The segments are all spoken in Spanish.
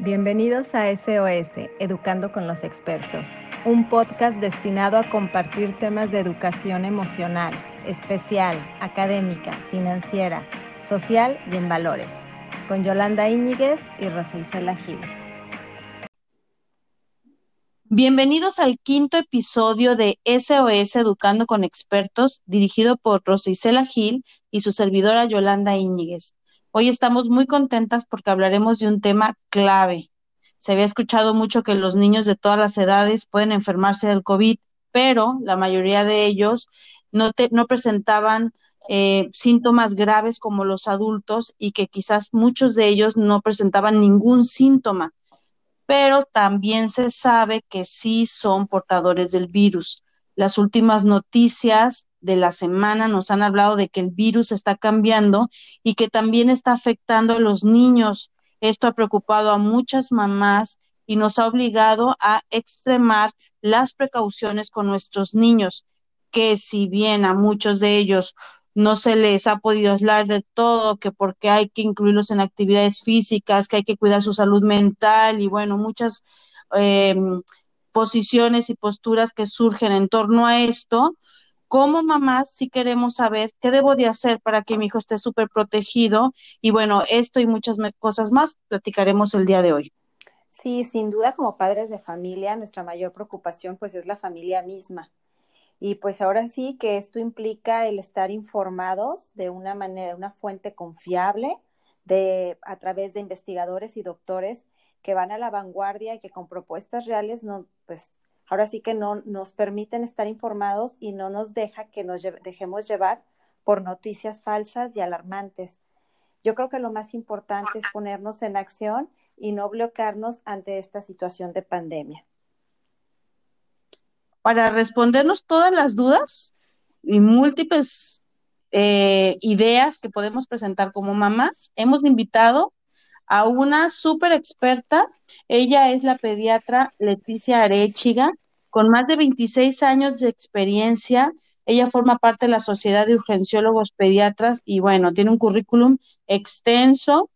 Bienvenidos a SOS, Educando con los Expertos, un podcast destinado a compartir temas de educación emocional, especial, académica, financiera, social y en valores, con Yolanda Íñiguez y Rosa Isela Gil. Bienvenidos al quinto episodio de SOS Educando con Expertos, dirigido por Rosa Isela Gil y su servidora Yolanda Íñiguez. Hoy estamos muy contentas porque hablaremos de un tema clave. Se había escuchado mucho que los niños de todas las edades pueden enfermarse del COVID, pero la mayoría de ellos no, no presentaban eh, síntomas graves como los adultos y que quizás muchos de ellos no presentaban ningún síntoma pero también se sabe que sí son portadores del virus. Las últimas noticias de la semana nos han hablado de que el virus está cambiando y que también está afectando a los niños. Esto ha preocupado a muchas mamás y nos ha obligado a extremar las precauciones con nuestros niños, que si bien a muchos de ellos no se les ha podido aislar de todo, que porque hay que incluirlos en actividades físicas, que hay que cuidar su salud mental y bueno, muchas eh, posiciones y posturas que surgen en torno a esto. Como mamás, sí queremos saber qué debo de hacer para que mi hijo esté súper protegido. Y bueno, esto y muchas cosas más platicaremos el día de hoy. Sí, sin duda, como padres de familia, nuestra mayor preocupación pues es la familia misma. Y pues ahora sí que esto implica el estar informados de una manera, una fuente confiable, de, a través de investigadores y doctores que van a la vanguardia y que con propuestas reales no, pues ahora sí que no nos permiten estar informados y no nos deja que nos dejemos llevar por noticias falsas y alarmantes. Yo creo que lo más importante es ponernos en acción y no bloquearnos ante esta situación de pandemia para respondernos todas las dudas y múltiples eh, ideas que podemos presentar como mamás, hemos invitado a una súper experta. Ella es la pediatra Leticia Arechiga, con más de 26 años de experiencia. Ella forma parte de la Sociedad de Urgenciólogos Pediatras y bueno, tiene un currículum extenso.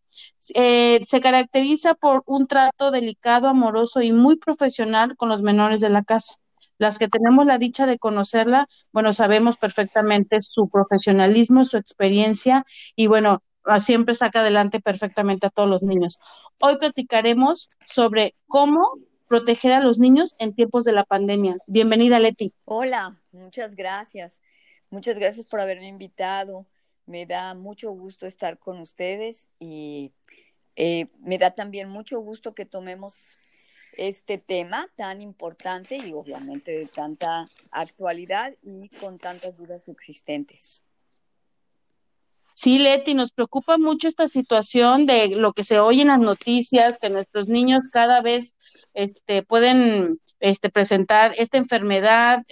Eh, se caracteriza por un trato delicado, amoroso y muy profesional con los menores de la casa. Las que tenemos la dicha de conocerla, bueno, sabemos perfectamente su profesionalismo, su experiencia y bueno, siempre saca adelante perfectamente a todos los niños. Hoy platicaremos sobre cómo proteger a los niños en tiempos de la pandemia. Bienvenida, Leti. Hola, muchas gracias. Muchas gracias por haberme invitado. Me da mucho gusto estar con ustedes y eh, me da también mucho gusto que tomemos este tema tan importante y obviamente de tanta actualidad y con tantas dudas existentes. Sí, Leti, nos preocupa mucho esta situación de lo que se oye en las noticias, que nuestros niños cada vez este, pueden este, presentar esta enfermedad.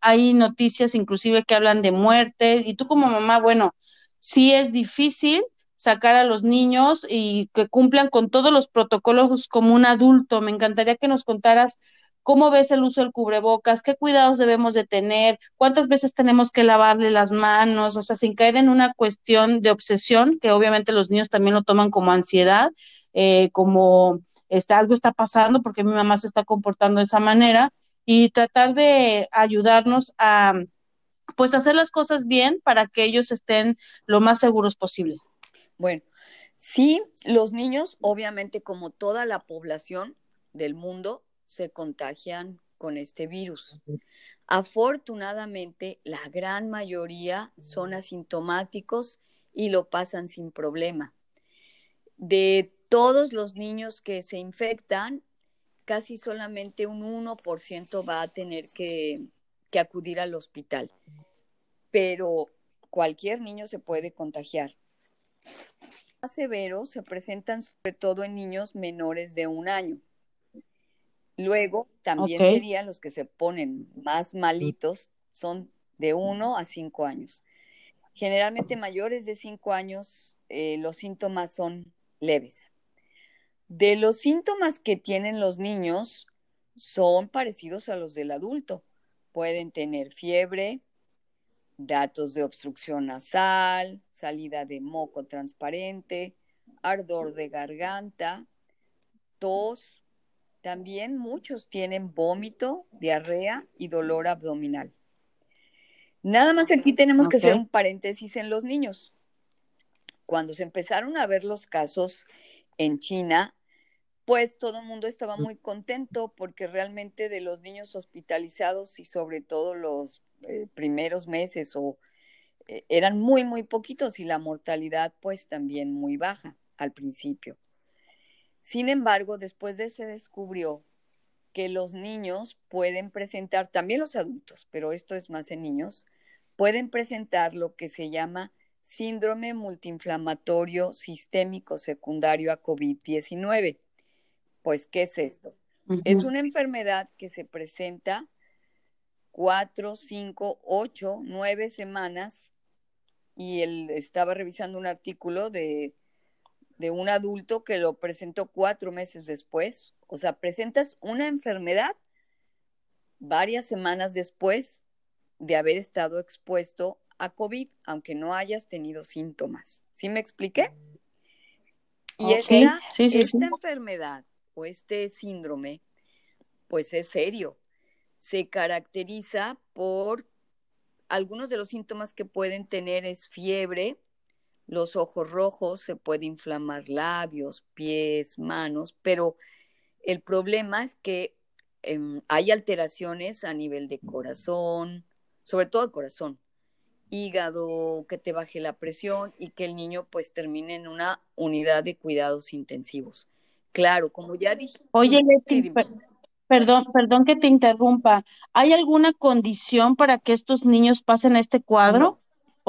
Hay noticias inclusive que hablan de muerte y tú como mamá, bueno, sí es difícil, sacar a los niños y que cumplan con todos los protocolos como un adulto. Me encantaría que nos contaras cómo ves el uso del cubrebocas, qué cuidados debemos de tener, cuántas veces tenemos que lavarle las manos, o sea, sin caer en una cuestión de obsesión, que obviamente los niños también lo toman como ansiedad, eh, como este, algo está pasando porque mi mamá se está comportando de esa manera, y tratar de ayudarnos a pues hacer las cosas bien para que ellos estén lo más seguros posibles. Bueno, sí, los niños, obviamente, como toda la población del mundo, se contagian con este virus. Afortunadamente, la gran mayoría son asintomáticos y lo pasan sin problema. De todos los niños que se infectan, casi solamente un 1% va a tener que, que, acudir al hospital. Pero cualquier niño se puede contagiar más severos se presentan sobre todo en niños menores de un año. Luego, también serían los que se ponen más malitos, son de uno a cinco años. Generalmente mayores de cinco años, eh, los síntomas son leves. De los síntomas que tienen los niños, son parecidos a los del adulto. Pueden tener fiebre, datos de obstrucción nasal, salida de moco transparente, ardor de garganta, tos, también muchos tienen vómito, diarrea y dolor abdominal. Nada más aquí tenemos que hacer un paréntesis en los niños. Cuando se empezaron a ver los casos en China, pues todo el mundo estaba muy contento porque realmente de los niños hospitalizados y sobre todo los eh, primeros meses o eh, eran muy, muy poquitos y la mortalidad pues también muy baja al principio. Sin embargo, después de se descubrió que los niños pueden presentar, también los adultos, pero esto es más en niños, pueden presentar lo que se llama síndrome multiinflamatorio sistémico secundario a COVID-19. Pues, ¿qué es esto? Es una enfermedad que se presenta cuatro, cinco, ocho, nueve semanas y él estaba revisando un artículo de, de un adulto que lo presentó cuatro meses después. O sea, presentas una enfermedad varias semanas después de haber estado expuesto a COVID, aunque no hayas tenido síntomas. ¿Sí me expliqué? Y esta, esta enfermedad o este síndrome, pues es serio. Se caracteriza por algunos de los síntomas que pueden tener es fiebre, los ojos rojos, se puede inflamar labios, pies, manos, pero el problema es que em, hay alteraciones a nivel de corazón, sobre todo el corazón, hígado, que te baje la presión y que el niño pues termine en una unidad de cuidados intensivos. Claro, como ya dije. Oye, Leti, perdón, perdón que te interrumpa. ¿Hay alguna condición para que estos niños pasen este cuadro?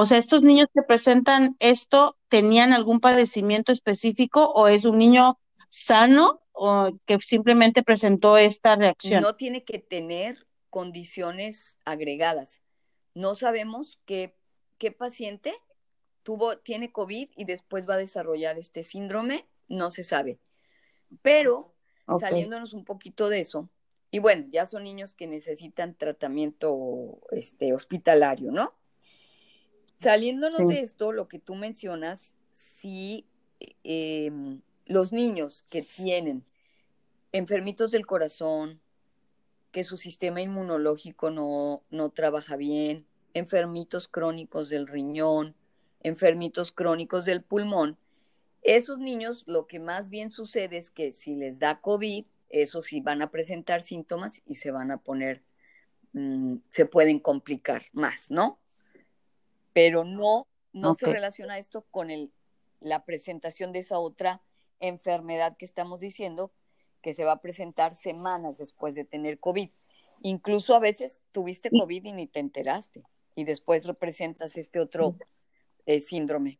O sea, ¿estos niños que presentan esto tenían algún padecimiento específico o es un niño sano o que simplemente presentó esta reacción? No tiene que tener condiciones agregadas. No sabemos qué, qué paciente tuvo, tiene COVID y después va a desarrollar este síndrome, no se sabe. Pero saliéndonos un poquito de eso, y bueno, ya son niños que necesitan tratamiento este, hospitalario, ¿no? Saliéndonos de esto, lo que tú mencionas, si em, los niños que tienen enfermitos del corazón, que su sistema inmunológico no, no trabaja bien, enfermitos crónicos del riñón, enfermitos crónicos del pulmón, esos niños lo que más bien sucede es que si les da COVID, eso sí van a presentar síntomas y se van a poner, mm, se pueden complicar más, ¿no? Pero no, no se relaciona esto con el, la presentación de esa otra enfermedad que estamos diciendo, que se va a presentar semanas después de tener COVID. Incluso a veces tuviste COVID y ni te enteraste, y después representas este otro eh, síndrome.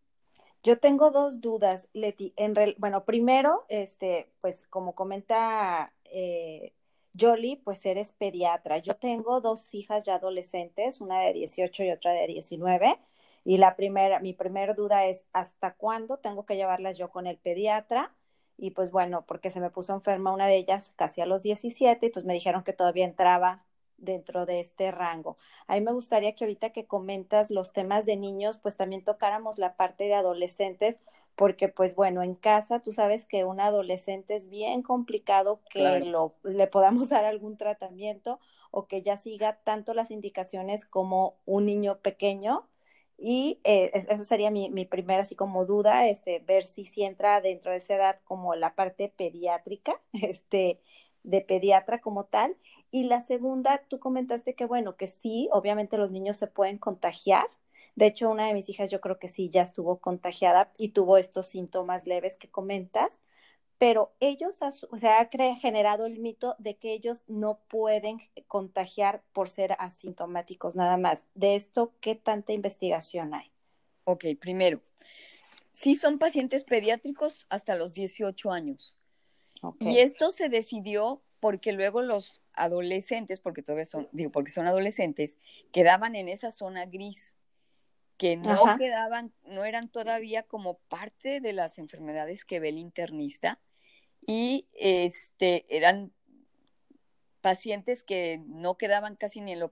Yo tengo dos dudas, Leti. En bueno, primero, este, pues como comenta eh, Jolie, pues eres pediatra. Yo tengo dos hijas ya adolescentes, una de 18 y otra de 19. Y la primera, mi primera duda es, ¿hasta cuándo tengo que llevarlas yo con el pediatra? Y pues bueno, porque se me puso enferma una de ellas casi a los 17 y pues me dijeron que todavía entraba dentro de este rango. A mí me gustaría que ahorita que comentas los temas de niños, pues también tocáramos la parte de adolescentes, porque pues bueno, en casa tú sabes que un adolescente es bien complicado que lo, le podamos dar algún tratamiento o que ya siga tanto las indicaciones como un niño pequeño. Y eh, esa sería mi, mi, primera así como duda, este, ver si, si entra dentro de esa edad como la parte pediátrica, este, de pediatra como tal. Y la segunda, tú comentaste que bueno, que sí, obviamente los niños se pueden contagiar, de hecho, una de mis hijas yo creo que sí ya estuvo contagiada y tuvo estos síntomas leves que comentas, pero ellos, o sea, ha generado el mito de que ellos no pueden contagiar por ser asintomáticos nada más. De esto, ¿qué tanta investigación hay? Ok, primero, sí son pacientes pediátricos hasta los 18 años. Y esto se decidió porque luego los adolescentes, porque todavía son, digo, porque son adolescentes, quedaban en esa zona gris que no quedaban, no eran todavía como parte de las enfermedades que ve el internista y este eran pacientes que no quedaban casi ni en lo,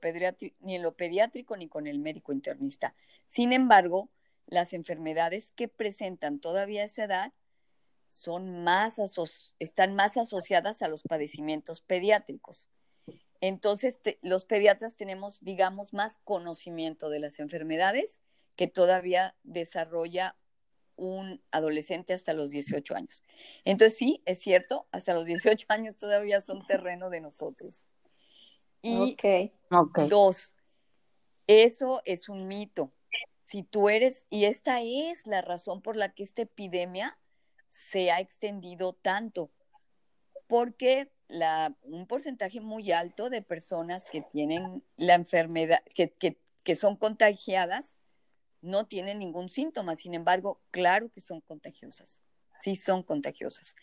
ni en lo pediátrico ni con el médico internista. Sin embargo, las enfermedades que presentan todavía esa edad son más están más asociadas a los padecimientos pediátricos. Entonces, los pediatras tenemos, digamos, más conocimiento de las enfermedades que todavía desarrolla un adolescente hasta los 18 años. Entonces, sí, es cierto, hasta los 18 años todavía son terreno de nosotros. Y dos, eso es un mito. Si tú eres, y esta es la razón por la que esta epidemia se ha extendido tanto, porque la, un porcentaje muy alto de personas que tienen la enfermedad, que, que son contagiadas, no tienen ningún síntoma. Sin embargo, claro que son contagiosas. Sí son contagiosas.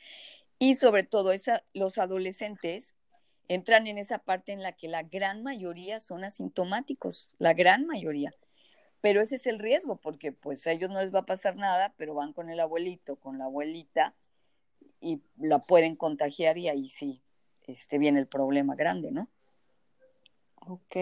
Y sobre todo esa, los adolescentes entran en esa parte en la que la gran mayoría son asintomáticos, la gran mayoría. Pero ese es el riesgo, porque pues a ellos no les va a pasar nada, pero van con el abuelito, con la abuelita, y la pueden contagiar y ahí sí este, viene el problema grande, ¿no? Ok.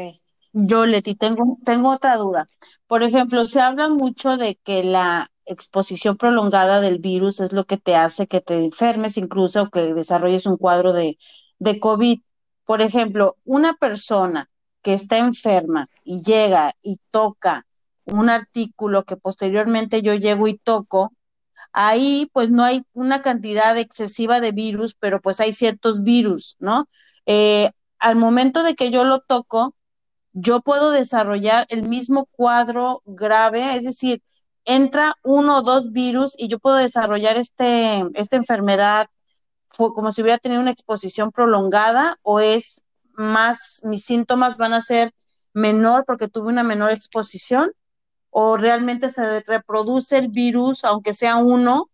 Yo, Leti, tengo, tengo otra duda. Por ejemplo, se habla mucho de que la exposición prolongada del virus es lo que te hace que te enfermes incluso o que desarrolles un cuadro de, de COVID. Por ejemplo, una persona que está enferma y llega y toca un artículo que posteriormente yo llego y toco, Ahí pues no hay una cantidad excesiva de virus, pero pues hay ciertos virus, ¿no? Eh, al momento de que yo lo toco, yo puedo desarrollar el mismo cuadro grave, es decir, entra uno o dos virus y yo puedo desarrollar este, esta enfermedad como si hubiera tenido una exposición prolongada o es más, mis síntomas van a ser menor porque tuve una menor exposición o realmente se reproduce el virus, aunque sea uno,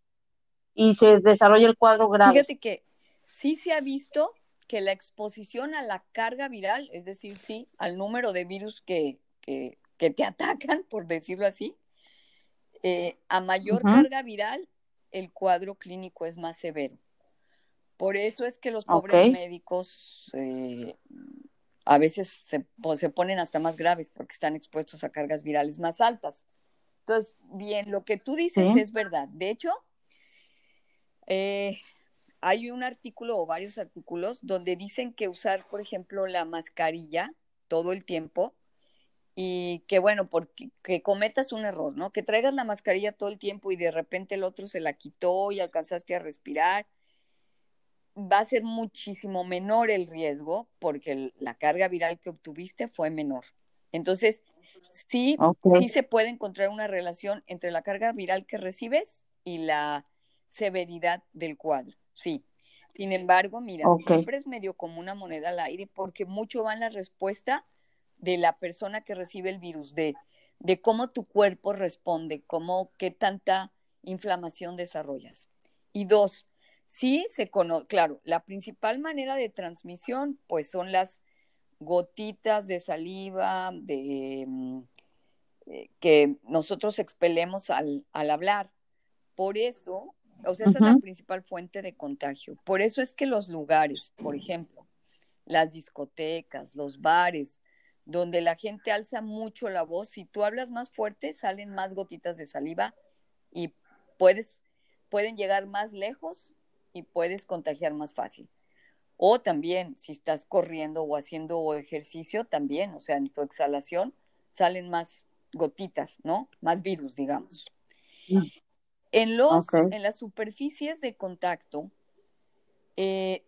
y se desarrolla el cuadro grave. Fíjate que sí se ha visto que la exposición a la carga viral, es decir, sí, al número de virus que, que, te atacan, por decirlo así, eh, a mayor carga viral, el cuadro clínico es más severo. Por eso es que los pobres médicos eh, a veces se, se, ponen hasta más graves porque están expuestos a cargas virales más altas. Entonces, bien, lo que tú dices es verdad. De hecho, eh, hay un artículo o varios artículos donde dicen que usar, por ejemplo, la mascarilla todo el tiempo y que, bueno, porque que cometas un error, ¿no? Que traigas la mascarilla todo el tiempo y de repente el otro se la quitó y alcanzaste a respirar va a ser muchísimo menor el riesgo porque la carga viral que obtuviste fue menor. Entonces, sí, sí se puede encontrar una relación entre la carga viral que recibes y la severidad del cuadro, sí. Sin embargo, mira, siempre es medio como una moneda al aire porque mucho va en la respuesta de la persona que recibe el virus, de, de cómo tu cuerpo responde, cómo, qué tanta inflamación desarrollas. Y dos, Sí, se conoce, claro, la principal manera de transmisión, pues son las gotitas de saliva de, mm, eh, que nosotros expelemos al, hablar. Por eso, o sea, esa es la principal fuente de contagio. Por eso es que los lugares, por ejemplo, las discotecas, los bares, donde la gente alza mucho la voz, si tú hablas más fuerte, salen más gotitas de saliva y puedes, pueden llegar más lejos y puedes contagiar más fácil. O también, si estás corriendo o haciendo ejercicio, también, o sea, en tu exhalación salen más gotitas, ¿no? Más virus, digamos. En, los, en las superficies de contacto, eh,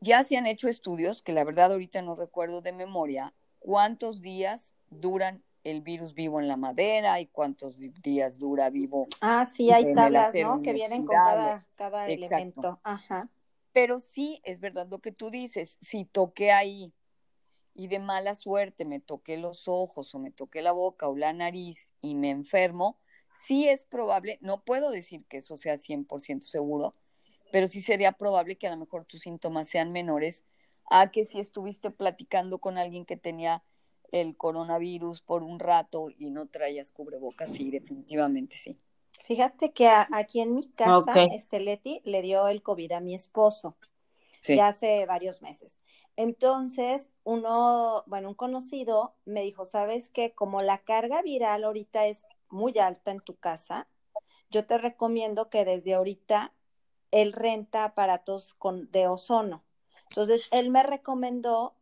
ya se han hecho estudios, que la verdad ahorita no recuerdo de memoria, cuántos días duran el virus vivo en la madera y cuántos días dura vivo. Ah, sí, hay tablas, ¿no? Que vienen con cada, cada elemento. Ajá. Pero sí, es verdad lo que tú dices, si toqué ahí y de mala suerte me toqué los ojos o me toqué la boca o la nariz y me enfermo, sí es probable, no puedo decir que eso sea 100% seguro, pero sí sería probable que a lo mejor tus síntomas sean menores a que si estuviste platicando con alguien que tenía el coronavirus por un rato y no traías cubrebocas, sí, definitivamente sí. Fíjate que aquí en mi casa, este Leti le dio el COVID a mi esposo ya hace varios meses. Entonces, uno, bueno, un conocido me dijo, ¿sabes qué? Como la carga viral ahorita es muy alta en tu casa, yo te recomiendo que desde ahorita él renta aparatos con, de ozono. Entonces, él me recomendó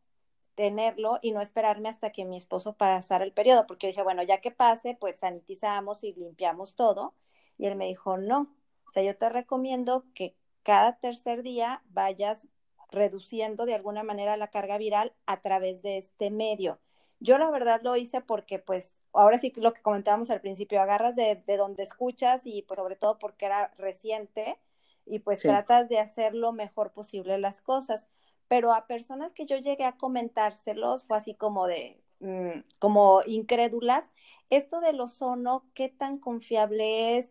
tenerlo y no esperarme hasta que mi esposo pasara el periodo, porque dije, bueno, ya que pase, pues sanitizamos y limpiamos todo. Y él me dijo, no, o sea, yo te recomiendo que cada tercer día vayas reduciendo de alguna manera la carga viral a través de este medio. Yo la verdad lo hice porque pues ahora sí lo que comentábamos al principio, agarras de, de donde escuchas y pues sobre todo porque era reciente y pues tratas de hacer lo mejor posible las cosas. Pero a personas que yo llegué a comentárselos fue así como de, mm, como incrédulas, esto del ozono, ¿qué tan confiable es?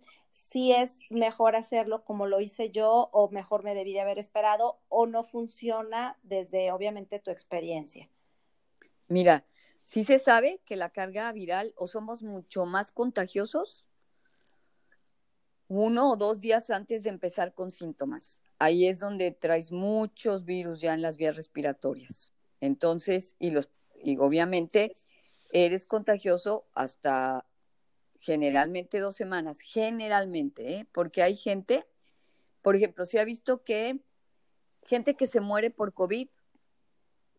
si es mejor hacerlo como lo hice yo o mejor me debí de haber esperado o no funciona desde obviamente tu experiencia. Mira, sí se sabe que la carga viral o somos mucho más contagiosos uno o dos días antes de empezar con síntomas. Ahí es donde traes muchos virus ya en las vías respiratorias. Entonces, y los y obviamente eres contagioso hasta generalmente dos semanas, generalmente, ¿eh? porque hay gente, por ejemplo, se ha visto que gente que se muere por COVID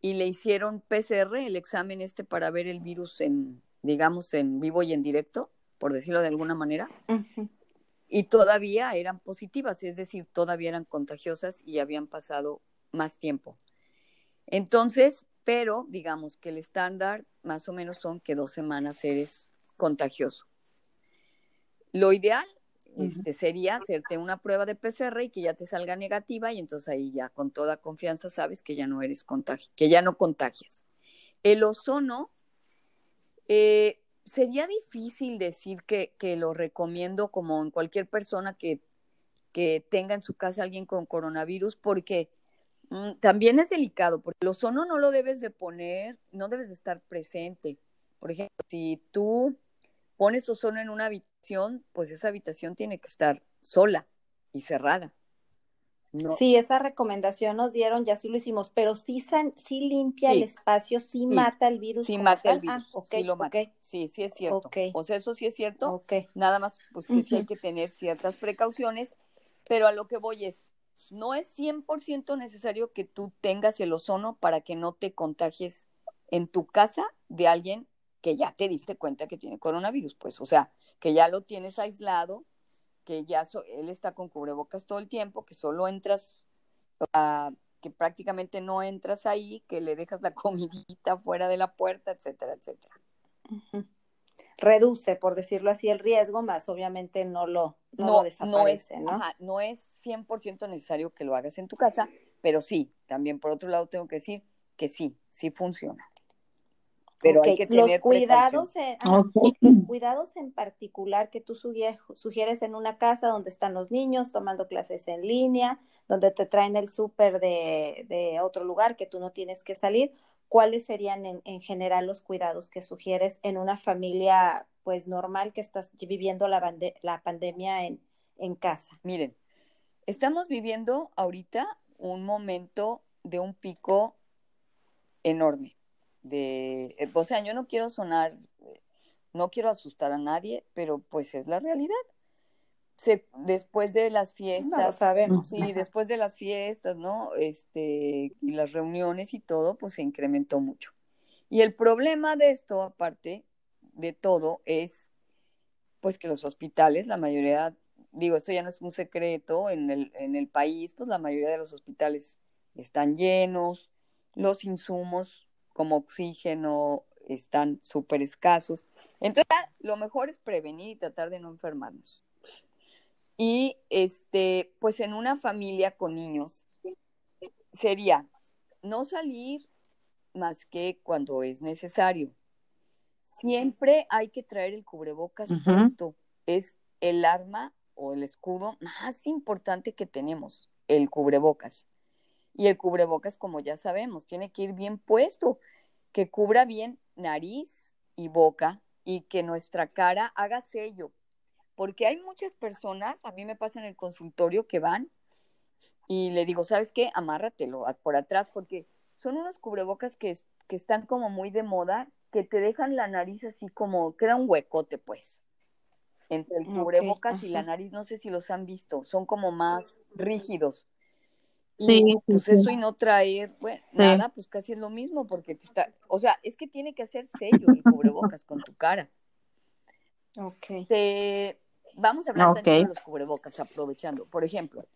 y le hicieron PCR, el examen este para ver el virus en, digamos, en vivo y en directo, por decirlo de alguna manera, y todavía eran positivas, es decir, todavía eran contagiosas y habían pasado más tiempo. Entonces, pero digamos que el estándar más o menos son que dos semanas eres contagioso. Lo ideal este, sería hacerte una prueba de PCR y que ya te salga negativa y entonces ahí ya con toda confianza sabes que ya no eres contagio, que ya no contagias. El ozono, eh, sería difícil decir que, que, lo recomiendo como en cualquier persona que, que tenga en su casa alguien con coronavirus porque mm, también es delicado, porque el ozono no lo debes de poner, no debes de estar presente. Por ejemplo, si tú pones ozono en una pues esa habitación tiene que estar sola y cerrada. Sí, esa recomendación nos dieron, ya sí lo hicimos, pero sí, sí limpia el espacio, sí, mata el virus. Sí mata el virus, ah, sí lo mata. Sí, sí es cierto. O sea, eso sí es cierto. Nada más, pues que sí hay que tener ciertas precauciones, pero a lo que voy es, no es 100% necesario que tú tengas el ozono para que no te contagies en tu casa de alguien que ya te diste cuenta que tiene coronavirus, pues, o sea, que ya lo tienes aislado, que ya él está con cubrebocas todo el tiempo, que solo entras, que prácticamente no entras ahí, que le dejas la comidita fuera de la puerta, etcétera, etcétera. Reduce, por decirlo así, el riesgo, más obviamente no lo, no, desaparece, ¿no? Es, no es 100% necesario que lo hagas en tu casa, pero sí, también por otro lado tengo que decir que sí, sí funciona pero hay que tener los cuidados, en, los cuidados en particular que tú sugieres en una casa donde están los niños tomando clases en línea, donde te traen el súper de, de, otro lugar que tú no tienes que salir, ¿cuáles serían en, en, general los cuidados que sugieres en una familia pues normal que estás viviendo la, la pandemia en, en casa? Miren, estamos viviendo ahorita un momento de un pico enorme de, eh, o sea, yo no quiero sonar, no quiero asustar a nadie, pero pues es la realidad. Se, después de las fiestas, sabemos. sí, después de las fiestas, ¿no? Este, y las reuniones y todo, pues se incrementó mucho. Y el problema de esto, aparte de todo, es pues que los hospitales, la mayoría, digo, esto ya no es un secreto, en el, en el país, pues la mayoría de los hospitales están llenos, los insumos como oxígeno están súper escasos. Entonces, lo mejor es prevenir y tratar de no enfermarnos. Y este, pues en una familia con niños sería no salir más que cuando es necesario. Siempre hay que traer el cubrebocas puesto. Es el arma o el escudo más importante que tenemos, el cubrebocas. Y el cubrebocas, como ya sabemos, tiene que ir bien puesto, que cubra bien nariz y boca y que nuestra cara haga sello. Porque hay muchas personas, a mí me pasa en el consultorio que van y le digo, ¿sabes qué? Amárratelo por atrás porque son unos cubrebocas que, que están como muy de moda, que te dejan la nariz así como, queda un huecote, pues. entre el cubrebocas y la nariz, no sé si los han visto, son como más rígidos. Y pues sí. eso y no traer, bueno, Sí. nada, pues casi es lo mismo porque te está, o sea, es que tiene que hacer sello el cubrebocas con tu cara. Ok. Te- vamos a hablar Ok. tantito de los cubrebocas, aprovechando. Por ejemplo,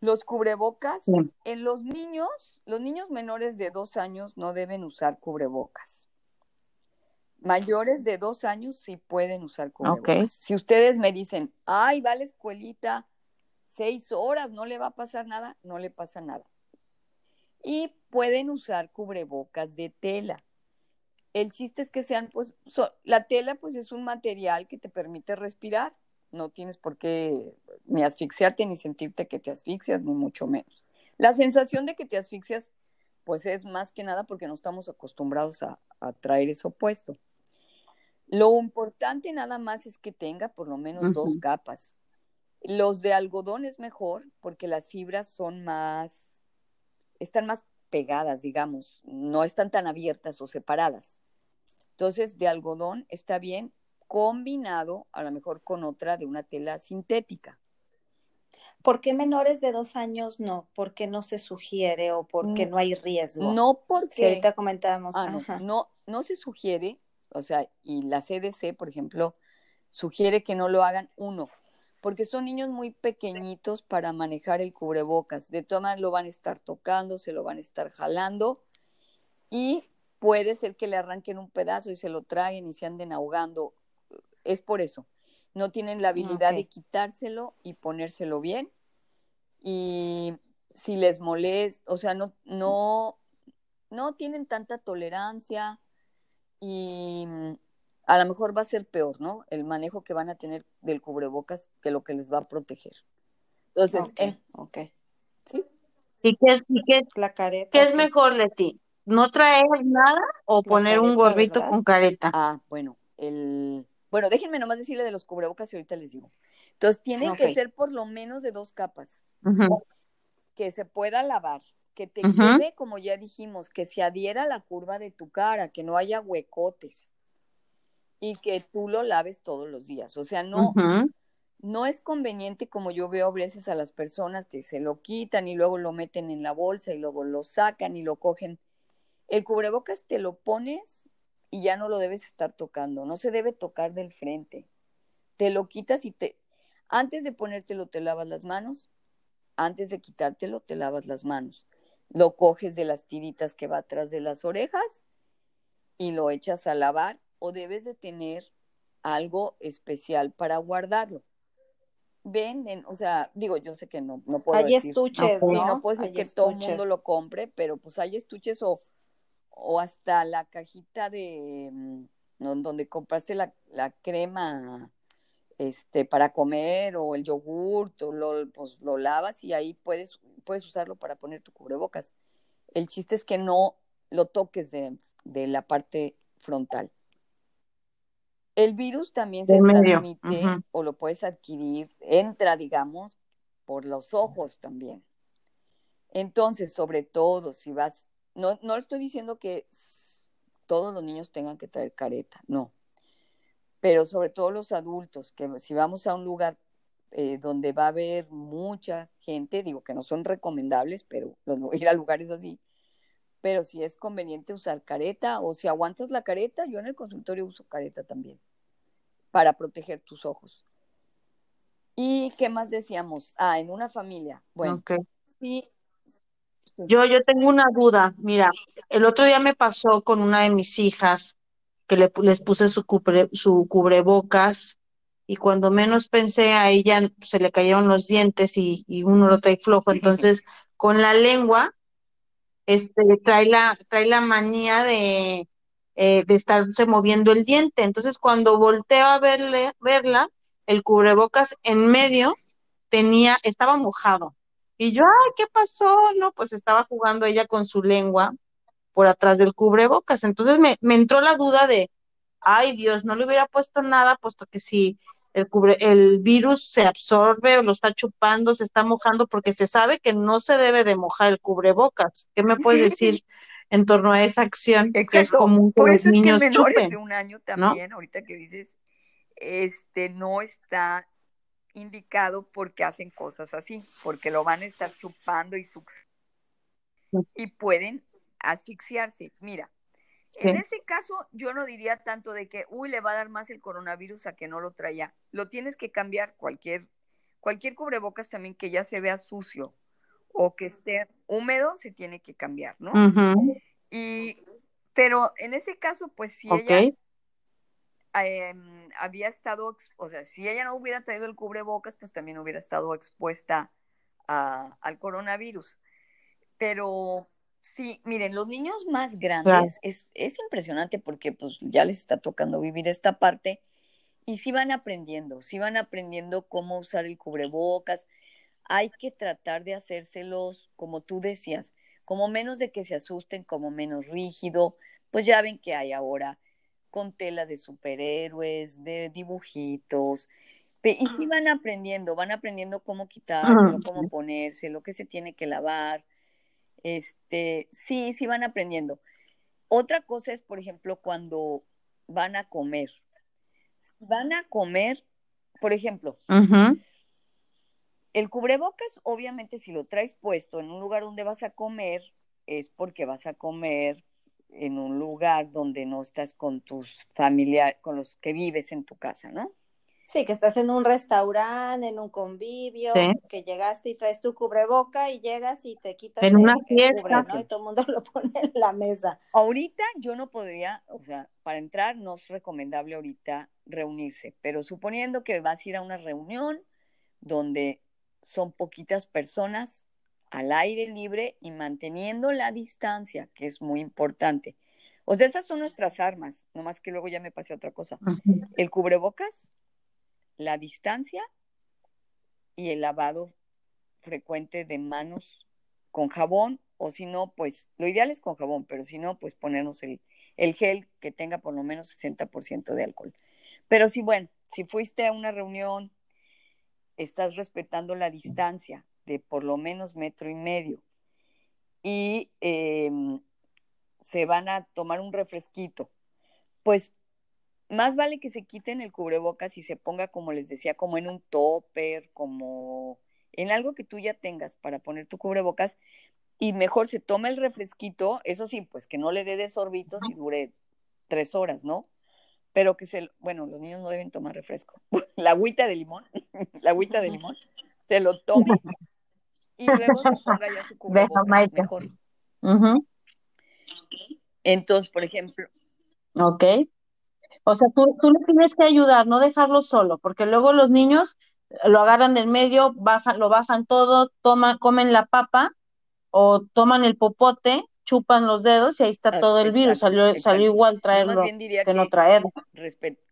los cubrebocas Sí. en los niños, los niños menores de dos años no deben usar cubrebocas. Mayores de dos años sí pueden usar cubrebocas. Si ustedes me dicen, ay, va a la escuelita seis horas, no le va a pasar nada, no le pasa nada. Y pueden usar cubrebocas de tela. El chiste es que sean, pues, so- la tela, pues, es un material que te permite respirar. No tienes por qué ni asfixiarte ni sentirte que te asfixias, ni mucho menos. La sensación de que te asfixias, pues, es más que nada porque no estamos acostumbrados a, a traer eso puesto. Lo importante nada más es que tenga por lo menos dos capas. Los de algodón es mejor porque las fibras son más, están más pegadas, digamos, no están tan abiertas o separadas. Entonces, de algodón está bien combinado a lo mejor con otra de una tela sintética. ¿Por qué menores de dos años no? ¿Por qué no se sugiere o por qué Mm, no hay riesgo? No Si porque, ahorita comentábamos, ah, no, no, no se sugiere, o sea, y la CDC, por ejemplo, sugiere que no lo hagan uno, porque son niños muy pequeñitos para manejar el cubrebocas. De todas maneras lo van a estar tocando, se lo van a estar jalando y puede ser que le arranquen un pedazo y se lo traguen y se anden ahogando. Es por eso. No tienen la habilidad Ok. de quitárselo y ponérselo bien. Y si les molesta, o sea, no, no, no tienen tanta tolerancia y a lo mejor va a ser peor, ¿no? El manejo que van a tener del cubrebocas que lo que les va a proteger. Entonces, Ok, en- ok. ¿sí? ¿Y qué es, y qué, La careta. qué es mejor, Leti? ¿No traer nada o La poner un gorrito ¿verdad? con careta? Ah, bueno, el... Bueno, déjenme nomás decirle de los cubrebocas y ahorita les digo. Entonces, tienen que ser por lo menos de dos capas, que se pueda lavar, que te quede, como ya dijimos, que se adhiera a la curva de tu cara, que no haya huecotes y que tú lo laves todos los días. O sea, no, no es conveniente como yo veo a veces a las personas que se lo quitan y luego lo meten en la bolsa y luego lo sacan y lo cogen. El cubrebocas te lo pones y ya no lo debes estar tocando, no se debe tocar del frente. Te lo quitas y te antes de ponértelo te lavas las manos, antes de quitártelo te lavas las manos. Lo coges de las tiritas que va atrás de las orejas y lo echas a lavar o debes de tener algo especial para guardarlo. Venden, o sea, digo, yo sé que no, no puedo Hay decir. estuches. Sí, ¿no? no puedo decir que todo el mundo lo compre, pero pues hay estuches o, o hasta la cajita de mm, no, donde compraste la, la crema este para comer o el yogur, tú lo, pues lo lavas y ahí puedes, puedes usarlo para poner tu cubrebocas. El chiste es que no lo toques de, de la parte frontal. El virus también se transmite o lo puedes adquirir, entra, digamos, por los ojos también. Entonces, sobre todo, si vas, no, no estoy diciendo que todos los niños tengan que traer careta, no, pero sobre todo los adultos, que si vamos a un lugar eh, donde va a haber mucha gente, digo que no son recomendables, pero los- ir a lugares así, pero si es conveniente usar careta o si aguantas la careta, yo en el consultorio uso careta también para proteger tus ojos. ¿Y qué más decíamos? Ah, en una familia. Bueno, sí. Yo, yo tengo una duda. Mira, el otro día me pasó con una de mis hijas que le, les puse su, cubre- su cubrebocas y cuando menos pensé a ella se le cayeron los dientes y, y uno lo trae flojo. Entonces, con la lengua, este, trae la, trae la manía de, eh, de estarse moviendo el diente. Entonces, cuando volteo a verle, verla, el cubrebocas en medio tenía, estaba mojado. Y yo, ay, ¿qué pasó? No, pues estaba jugando ella con su lengua por atrás del cubrebocas. Entonces me, me entró la duda de, ay Dios, no le hubiera puesto nada, puesto que si el cubre, el virus se absorbe o lo está chupando, se está mojando, porque se sabe que no se debe de mojar el cubrebocas. ¿Qué me puedes decir en torno a esa acción que es común que Por los eso es que en niños de chupen? un año ¿no? también, ahorita que dices, este no está indicado porque hacen cosas así, porque lo van a estar chupando y y pueden asfixiarse. Mira, en ese caso yo no diría tanto de que, uy, le va a dar más el coronavirus a que no lo traía. Lo tienes que cambiar cualquier, cualquier cubrebocas también que ya se vea sucio o que esté húmedo, se tiene que cambiar, ¿no? Y, pero en ese caso, pues si ella em, había estado, o sea, si ella no hubiera traído el cubrebocas, pues también hubiera estado expuesta al coronavirus. Pero sí, miren, los niños más grandes es, es impresionante porque pues ya les está tocando vivir esta parte y sí van aprendiendo, sí van aprendiendo cómo usar el cubrebocas. Hay que tratar de hacérselos, como tú decías, como menos de que se asusten, como menos rígido. Pues ya ven que hay ahora con telas de superhéroes, de dibujitos. Y sí van aprendiendo, van aprendiendo cómo quitárselo, cómo ponerse, lo que se tiene que lavar. Este, sí, sí van aprendiendo. Otra cosa es, por ejemplo, cuando van a comer. Van a comer, por ejemplo, el cubrebocas, obviamente, si lo traes puesto en un lugar donde vas a comer, es porque vas a comer en un lugar donde no estás con tus familiares, con los que vives en tu casa, ¿no? Sí, que estás en un restaurante, en un convivio, que llegaste y traes tu cubreboca y llegas y te quitas en una fiesta, ¿no? Y todo el mundo lo pone en la mesa. Ahorita yo no podría, o sea, para entrar no es recomendable ahorita reunirse, pero suponiendo que vas a ir a una reunión donde son poquitas personas al aire libre y manteniendo la distancia, que es muy importante. O sea, esas son nuestras armas, nomás que luego ya me pasé otra cosa. El cubrebocas, la distancia y el lavado frecuente de manos con jabón, o si no, pues lo ideal es con jabón, pero si no, pues ponernos el, el gel que tenga por lo menos 60% de alcohol. Pero si, bueno, si fuiste a una reunión, estás respetando la distancia de por lo menos metro y medio y em, se van a tomar un refresquito, pues más vale que se quiten el cubrebocas y se ponga, como les decía, como en un topper, como en algo que tú ya tengas para poner tu cubrebocas y mejor se tome el refresquito, eso sí, pues que no le dé de sorbitos y dure tres horas, ¿no? pero que se, bueno, los niños no deben tomar refresco. La agüita de limón, la agüita de limón, se lo tome y luego se ponga ya su cubrebocas mejor. Entonces, por ejemplo. Ok. O sea, tú, tú le tienes que ayudar, no dejarlo solo, porque luego los niños lo agarran del medio, bajan, lo bajan todo, toman, comen la papa o toman el popote chupan los dedos y ahí está todo el virus. Salió, salió igual traerlo que, no traerlo.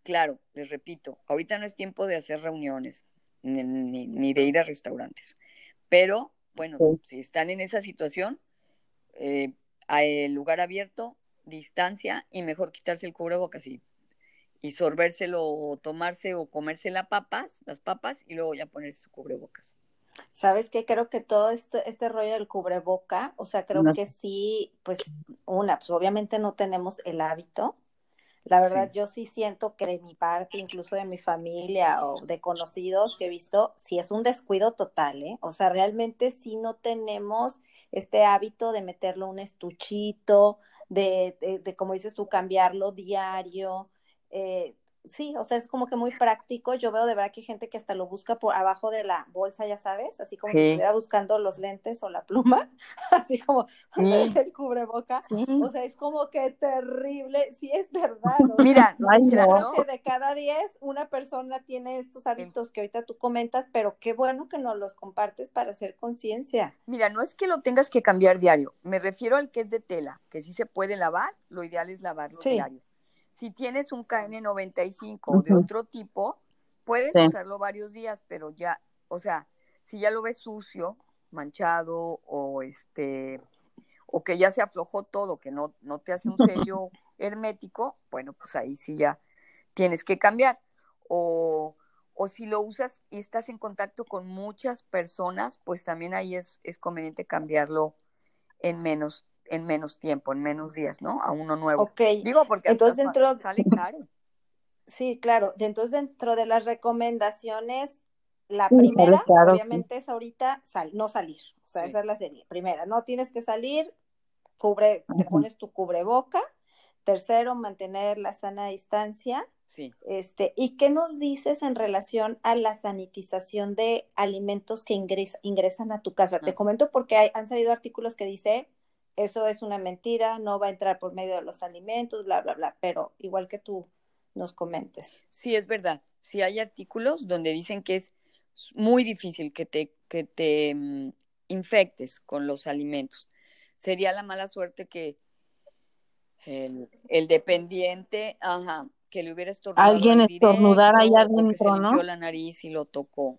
claro, les repito, ahorita no es tiempo de hacer reuniones ni, de ir a restaurantes. Pero, bueno, si están en esa situación, eh, el lugar abierto, distancia y mejor quitarse el cubrebocas y, y sorbérselo o tomarse o comerse las papas, las papas y luego ya ponerse su cubrebocas. ¿Sabes qué? Creo que todo esto, este rollo del cubreboca, o sea, creo que sí, pues una, pues obviamente no tenemos el hábito. La verdad, yo sí siento que de mi parte, incluso de mi familia o de conocidos que he visto, sí es un descuido total, ¿eh? O sea, realmente sí no tenemos este hábito de meterlo un estuchito, de, de, de como dices tú, cambiarlo diario. Eh, sí, o sea, es como que muy práctico. Yo veo de verdad que hay gente que hasta lo busca por abajo de la bolsa, ya sabes, así como si estuviera buscando los lentes o la pluma, así como el cubreboca. O sea, es como que terrible. Sí, es verdad. Mira, claro que de cada diez, una persona tiene estos hábitos que ahorita tú comentas, pero qué bueno que nos los compartes para hacer conciencia. Mira, no es que lo tengas que cambiar diario. Me refiero al que es de tela, que sí se puede lavar. Lo ideal es lavarlo diario si tienes un KN95 de otro tipo, puedes usarlo varios días, pero ya, o sea, si ya lo ves sucio, manchado o este o que ya se aflojó todo, que no, no te hace un sello hermético, bueno, pues ahí sí ya tienes que cambiar. O, o si lo usas y estás en contacto con muchas personas, pues también ahí es, es conveniente cambiarlo en menos en menos tiempo, en menos días, ¿no? A uno nuevo. Ok. Digo porque entonces dentro... sale caro. Sí, claro. Entonces, dentro de las recomendaciones, la primera, obviamente, es ahorita sal, no salir. O sea, esa es la serie. Primera, no tienes que salir, cubre, te pones tu cubreboca. Tercero, mantener la sana distancia. Sí. Este, ¿y qué nos dices en relación a la sanitización de alimentos que ingresan a tu casa? Te comento porque hay, han salido artículos que dice eso es una mentira, no va a entrar por medio de los alimentos, bla, bla, bla, pero igual que tú nos comentes. Sí, es verdad. Sí hay artículos donde dicen que es muy difícil que te, que te mm, infectes con los alimentos. Sería la mala suerte que el, el dependiente, ajá, que le hubiera estornudado alguien estornudar allá adentro, se limpió la nariz y lo tocó.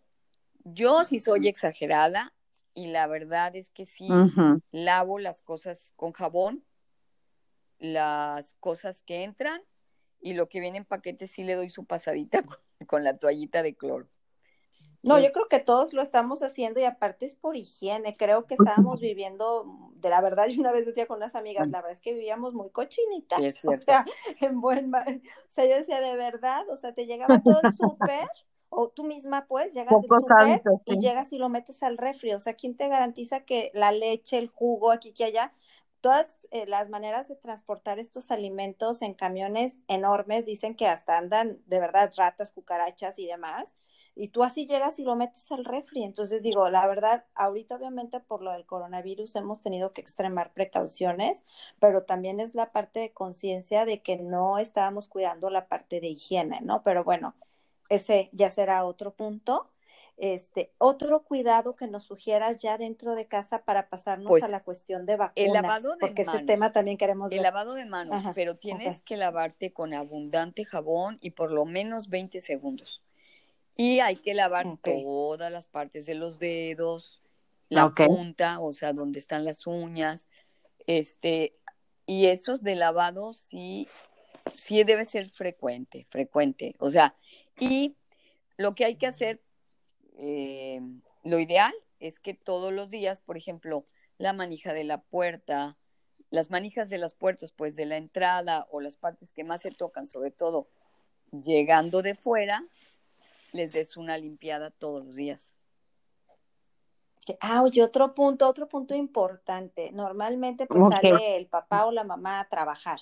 Yo sí soy exagerada y la verdad es que sí lavo las cosas con jabón, las cosas que entran y lo que viene en paquetes sí le doy su pasadita con, la toallita de cloro. No, yo creo que todos lo estamos haciendo y aparte es por higiene. Creo que estábamos viviendo, de la verdad, yo una vez decía con unas amigas, la verdad es que vivíamos muy cochinitas. Sí, es cierto. O sea, en buen, o sea, yo decía de verdad, o sea, te llegaba todo el súper o tú misma pues llegas al súper y llegas y lo metes al refri. O sea, ¿quién te garantiza que la leche, el jugo, aquí que allá, todas eh, las maneras de transportar estos alimentos en camiones enormes dicen que hasta andan de verdad ratas, cucarachas y demás. Y tú así llegas y lo metes al refri. Entonces digo, la verdad, ahorita obviamente por lo del coronavirus hemos tenido que extremar precauciones, pero también es la parte de conciencia de que no estábamos cuidando la parte de higiene, ¿no? Pero bueno, ese ya será otro punto. Este, otro cuidado que nos sugieras ya dentro de casa para pasarnos pues, a la cuestión de vacunas. El lavado de porque ese tema también queremos El lavado de manos, pero tienes que lavarte con abundante jabón y por lo menos 20 segundos. Y hay que lavar todas las partes de los dedos, la punta, o sea, donde están las uñas, este, y esos de lavado sí, sí debe ser frecuente, frecuente. O sea, y lo que hay que hacer, eh, lo ideal es que todos los días, por ejemplo, la manija de la puerta, las manijas de las puertas, pues de la entrada o las partes que más se tocan, sobre todo llegando de fuera, les des una limpiada todos los días. Ah, y otro punto, otro punto importante. Normalmente pues sale el papá o la mamá a trabajar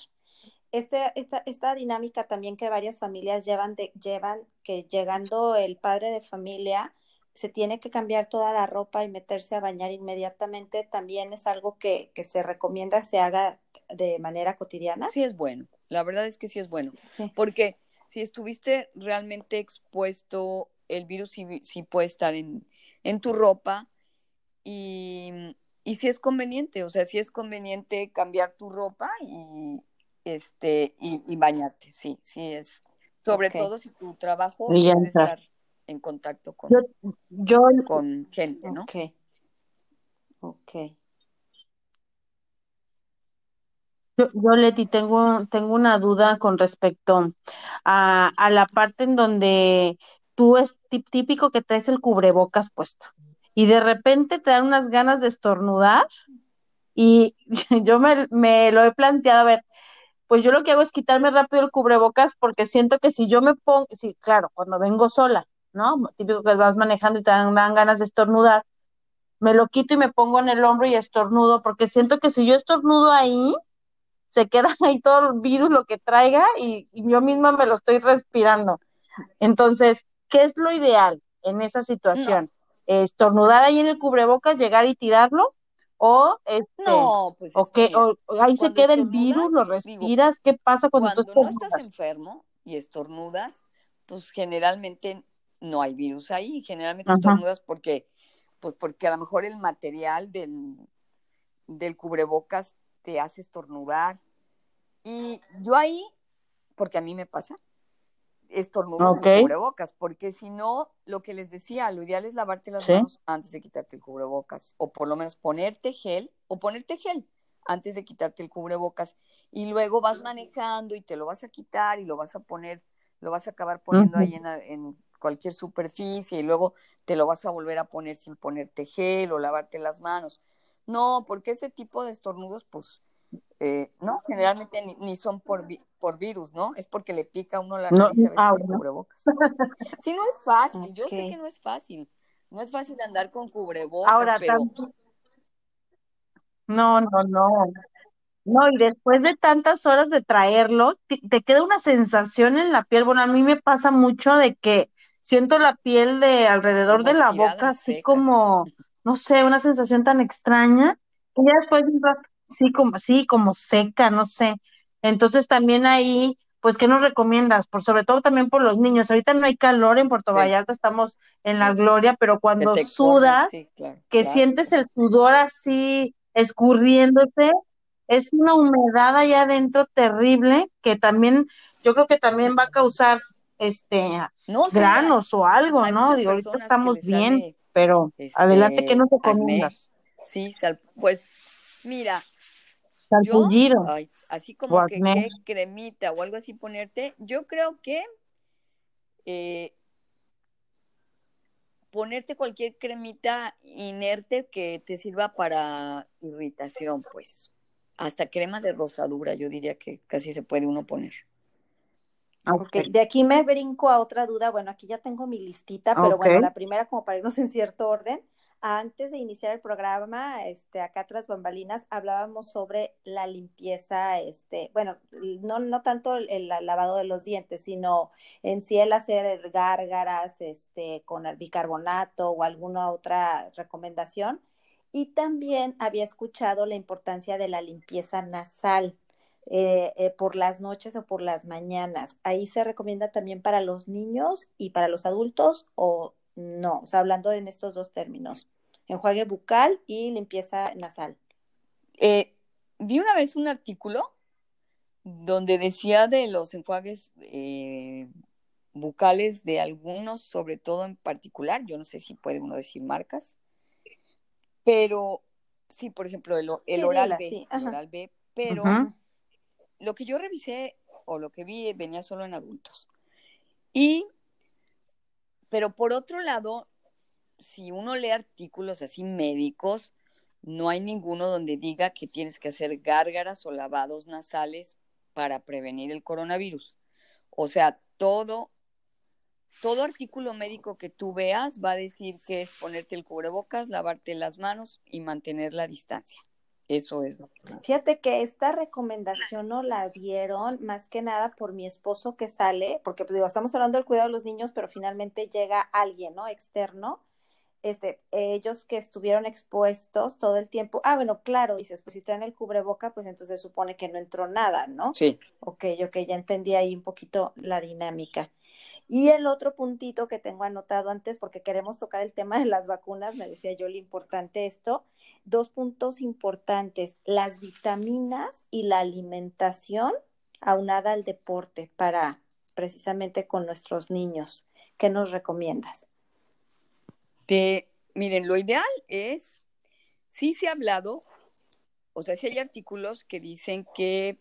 este, esta, esta dinámica también que varias familias llevan, de, llevan, que llegando el padre de familia se tiene que cambiar toda la ropa y meterse a bañar inmediatamente, también es algo que, que se recomienda se haga de manera cotidiana. Sí es bueno, la verdad es que sí es bueno, porque si estuviste realmente expuesto, el virus sí, puede estar en, en tu ropa y, y si es conveniente, o sea, si es conveniente cambiar tu ropa y, este, y, bañarte, sí, sí es. Sobre todo si tu trabajo es estar en contacto con, yo, con gente, ¿no? Ok. Ok. Yo, yo, Leti, tengo, tengo una duda con respecto a, a la parte en donde tú es típico que traes el cubrebocas puesto y de repente te dan unas ganas de estornudar y yo me, me lo he planteado, a ver, pues yo lo que hago es quitarme rápido el cubrebocas porque siento que si yo me pongo, sí, claro, cuando vengo sola, ¿no? Típico que vas manejando y te dan, ganas de estornudar, me lo quito y me pongo en el hombro y estornudo porque siento que si yo estornudo ahí, se queda ahí todo el virus, lo que traiga y, yo misma me lo estoy respirando. Entonces, ¿qué es lo ideal en esa situación? Estornudar ahí en el cubrebocas, llegar y tirarlo o este no, pues o que ahí se queda el virus, lo respiras, ¿qué pasa cuando, cuando no estás enfermo y estornudas? Pues generalmente no hay virus ahí, generalmente estornudas porque pues porque a lo mejor el material del del cubrebocas te hace estornudar. Y yo ahí, porque a mí me pasa, estornudo okay. el cubrebocas, porque si no, lo que les decía, lo ideal es lavarte las manos antes de quitarte el cubrebocas, o por lo menos ponerte gel, o ponerte gel antes de quitarte el cubrebocas, y luego vas manejando y te lo vas a quitar y lo vas a poner, lo vas a acabar poniendo ahí en, en cualquier superficie y luego te lo vas a volver a poner sin ponerte gel o lavarte las manos. No, porque ese tipo de estornudos, pues, Eh, no, generalmente ni, son por, por virus, ¿no? Es porque le pica a uno la nariz a veces ah, cubrebocas. Sí, no es fácil, yo sé que no es fácil. No es fácil andar con cubrebocas, Ahora, pero... No, no, no. No, y después de tantas horas de traerlo, te, queda una sensación en la piel. Bueno, a mí me pasa mucho de que siento la piel de alrededor de la boca, así como, no sé, una sensación tan extraña. Y ya después, sí, como, sí, como seca, no sé. Entonces también ahí, pues, ¿qué nos recomiendas? Por sobre todo también por los niños. Ahorita no hay calor en Puerto Vallarta, estamos en la gloria, pero cuando sudas, que sientes el sudor así escurriéndose, es una humedad allá adentro terrible que también, yo creo que también va a causar este granos o algo, ¿no? Digo, ahorita estamos bien, pero adelante, ¿qué nos recomiendas? Sí, pues mira, yo, así como que, cremita o algo así ponerte, yo creo que eh, ponerte cualquier cremita inerte que te sirva para irritación, pues. Hasta crema de rosadura, yo diría que casi se puede uno poner. Ok, de aquí me brinco a otra duda. Bueno, aquí ya tengo mi listita, pero bueno, la primera como para irnos en cierto orden antes de iniciar el programa, este, acá tras bambalinas, hablábamos sobre la limpieza, este, bueno, no, no tanto el, lavado de los dientes, sino en sí el hacer gárgaras, este, con el bicarbonato o alguna otra recomendación. Y también había escuchado la importancia de la limpieza nasal. Eh, eh, por las noches o por las mañanas. Ahí se recomienda también para los niños y para los adultos o no, o sea, hablando en estos dos términos, enjuague bucal y limpieza nasal. Eh, vi una vez un artículo donde decía de los enjuagues eh, bucales de algunos, sobre todo en particular, yo no sé si puede uno decir marcas, pero sí, por ejemplo, el, oral, B, el oral B, pero lo que yo revisé o lo que vi venía solo en adultos. Y pero por otro lado, si uno lee artículos así médicos, no hay ninguno donde diga que tienes que hacer gárgaras o lavados nasales para prevenir el coronavirus. O sea, todo, todo artículo médico que tú veas va a decir que es ponerte el cubrebocas, lavarte las manos y mantener la distancia. Eso es. Fíjate que esta recomendación no la dieron más que nada por mi esposo que sale, porque pues, digo, estamos hablando del cuidado de los niños, pero finalmente llega alguien, ¿no? Externo. Este, ellos que estuvieron expuestos todo el tiempo. Ah, bueno, claro, dices, pues si traen el cubreboca, pues entonces supone que no entró nada, ¿no? Sí. Ok, ok, ya entendí ahí un poquito la dinámica. Y el otro puntito que tengo anotado antes, porque queremos tocar el tema de las vacunas, me decía yo lo importante esto, dos puntos importantes, las vitaminas y la alimentación aunada al deporte para precisamente con nuestros niños. ¿Qué nos recomiendas? miren, lo ideal es, sí se ha hablado, o sea, sí hay artículos que dicen que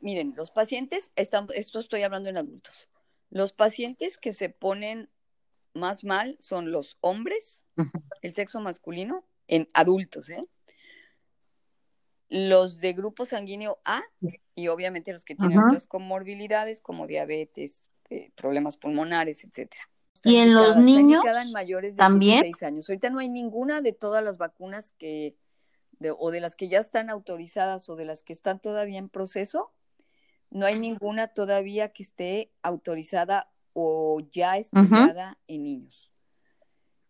miren, los pacientes, están, esto estoy hablando en adultos, los pacientes que se ponen más mal son los hombres, el sexo masculino, en adultos, ¿eh? Los de grupo sanguíneo A y obviamente los que tienen otras comorbilidades como diabetes, eh, problemas pulmonares, etcétera. Y en los niños mayores de también. 16 años. Ahorita no hay ninguna de todas las vacunas que o de las que ya están autorizadas o de las que están todavía en proceso, no hay ninguna todavía que esté autorizada o ya estudiada en niños.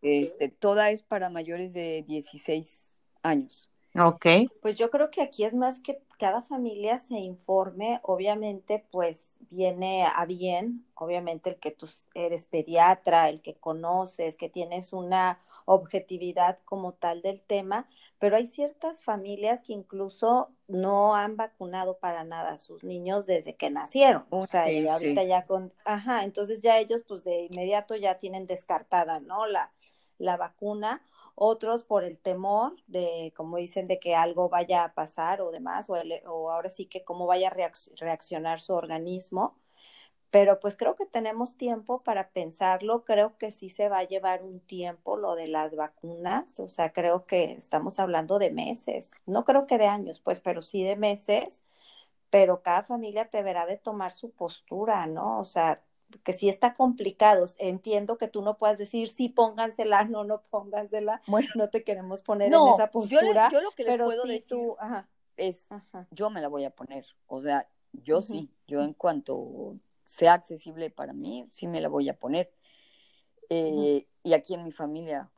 Este, toda es para mayores de 16 años. Ok. Pues yo creo que aquí es más que cada familia se informe, obviamente, pues viene a bien, obviamente el que tú eres pediatra, el que conoces, que tienes una objetividad como tal del tema, pero hay ciertas familias que incluso no han vacunado para nada a sus niños desde que nacieron. O sea, ahorita ya con, ajá, entonces ya ellos pues de inmediato ya tienen descartada, ¿no? La, la vacuna otros por el temor de, como dicen, de que algo vaya a pasar o demás, o, o ahora sí que cómo vaya a reaccionar su organismo. pero pues creo que tenemos tiempo para pensarlo, creo que sí se va a llevar un tiempo lo de las vacunas, o sea, creo que estamos hablando de meses, no creo que de años, pues, pero sí de meses, pero cada familia deberá de tomar su postura, ¿no? O sea, que sí está complicado. Entiendo que tú no puedas decir sí, póngansela, no, no póngansela. Bueno, no te queremos poner en esa postura. Yo, lo que les puedo decir es, yo me la voy a poner. O sea, yo sí, yo en cuanto sea accesible para mí, sí me la voy a poner. Eh, y aquí en mi familia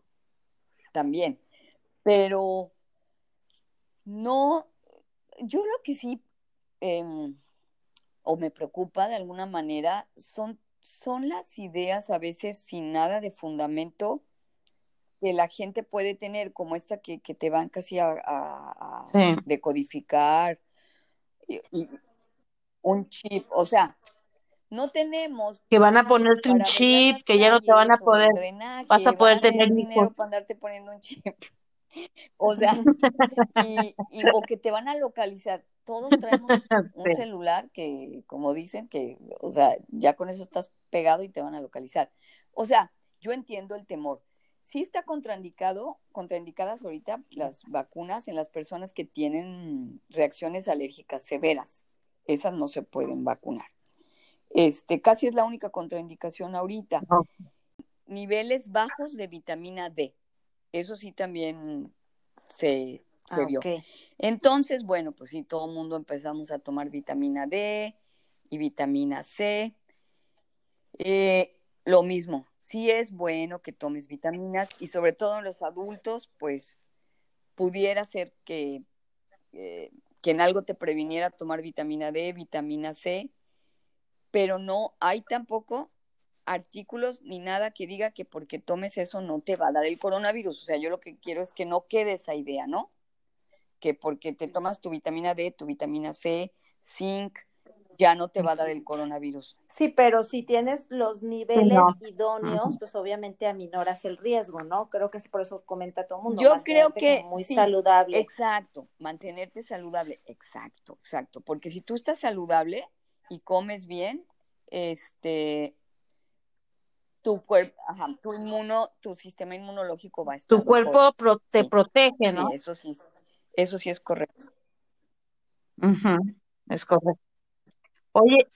también. Pero no, yo lo que sí em, o me preocupa de alguna manera son, son las ideas a veces sin nada de fundamento que la gente puede tener, como esta que, que te van casi a, decodificar y, un chip, o sea, no tenemos que van a ponerte un chip, que ya no te van a poder, vas a poder tener dinero para andarte poniendo un chip. O sea, y, o que te van a localizar. Todos traemos un celular que, como dicen, que, o sea, ya con eso estás pegado y te van a localizar. O sea, yo entiendo el temor. Sí está contraindicado, contraindicadas ahorita las vacunas en las personas que tienen reacciones alérgicas severas. Esas no se pueden vacunar. Este, casi es la única contraindicación ahorita. Niveles bajos de vitamina D. Eso sí también se, se ah, vio. Entonces, bueno, pues sí, todo el mundo empezamos a tomar vitamina D y vitamina C. Eh, lo mismo, sí es bueno que tomes vitaminas y sobre todo en los adultos, pues pudiera ser que, eh, que en algo te previniera tomar vitamina D, vitamina C, pero no hay tampoco artículos ni nada que diga que porque tomes eso no te va a dar el coronavirus. O sea, yo lo que quiero es que no quede esa idea, ¿no? Que porque te tomas tu vitamina D, tu vitamina C, zinc, ya no te va a dar el coronavirus. Sí, pero si tienes los niveles idóneos, pues obviamente aminoras el riesgo, ¿no? Creo que es por eso comenta todo el mundo. Yo creo que muy saludable. Exacto, mantenerte saludable, exacto, exacto, porque si tú estás saludable y comes bien, este, tu cuerpo, ajá, tu inmuno, tu sistema inmunológico va a estar. Tu cuerpo te protege, ¿no? Sí, eso sí, eso sí es correcto. Es correcto. Oye,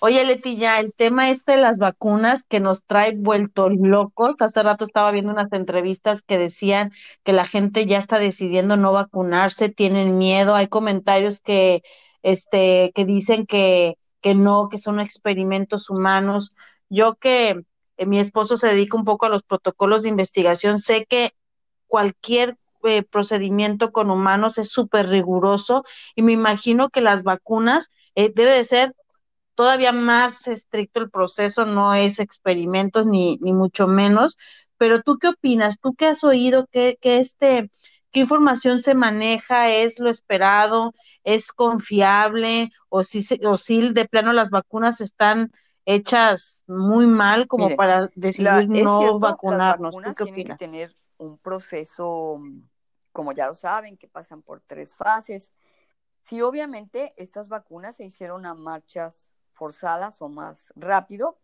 oye, Leti, ya el tema este de las vacunas que nos trae vueltos locos. Hace rato estaba viendo unas entrevistas que decían que la gente ya está decidiendo no vacunarse, tienen miedo. Hay comentarios que, este, que dicen que, que no, que son experimentos humanos. Yo que eh, mi esposo se dedica un poco a los protocolos de investigación, sé que cualquier eh, procedimiento con humanos es súper riguroso y me imagino que las vacunas eh, debe de ser todavía más estricto el proceso, no es experimentos ni, ni mucho menos, pero tú qué opinas, tú qué has oído, qué, qué este, qué información se maneja, es lo esperado, es confiable o si, o si de plano las vacunas están hechas muy mal como para decidir no vacunarnos. Las vacunas tienen que tener un proceso, como ya lo saben, que pasan por tres fases. Sí, obviamente estas vacunas se hicieron a marchas forzadas o más rápido,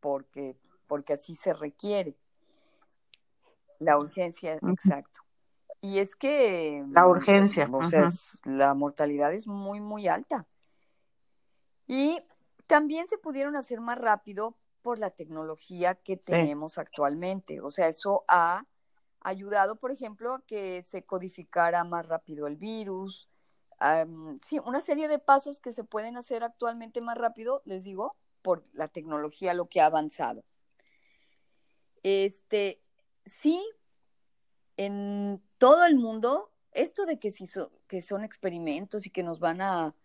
porque, porque así se requiere. La urgencia, exacto. Y es que... La urgencia. O sea, la mortalidad es muy, muy alta. Y también se pudieron hacer más rápido por la tecnología que tenemos actualmente. O sea, eso ha ayudado, por ejemplo, a que se codificara más rápido el virus. sí, una serie de pasos que se pueden hacer actualmente más rápido, les digo, por la tecnología, lo que ha avanzado. Este, sí, en todo el mundo, esto de que, si que son experimentos y que nos van a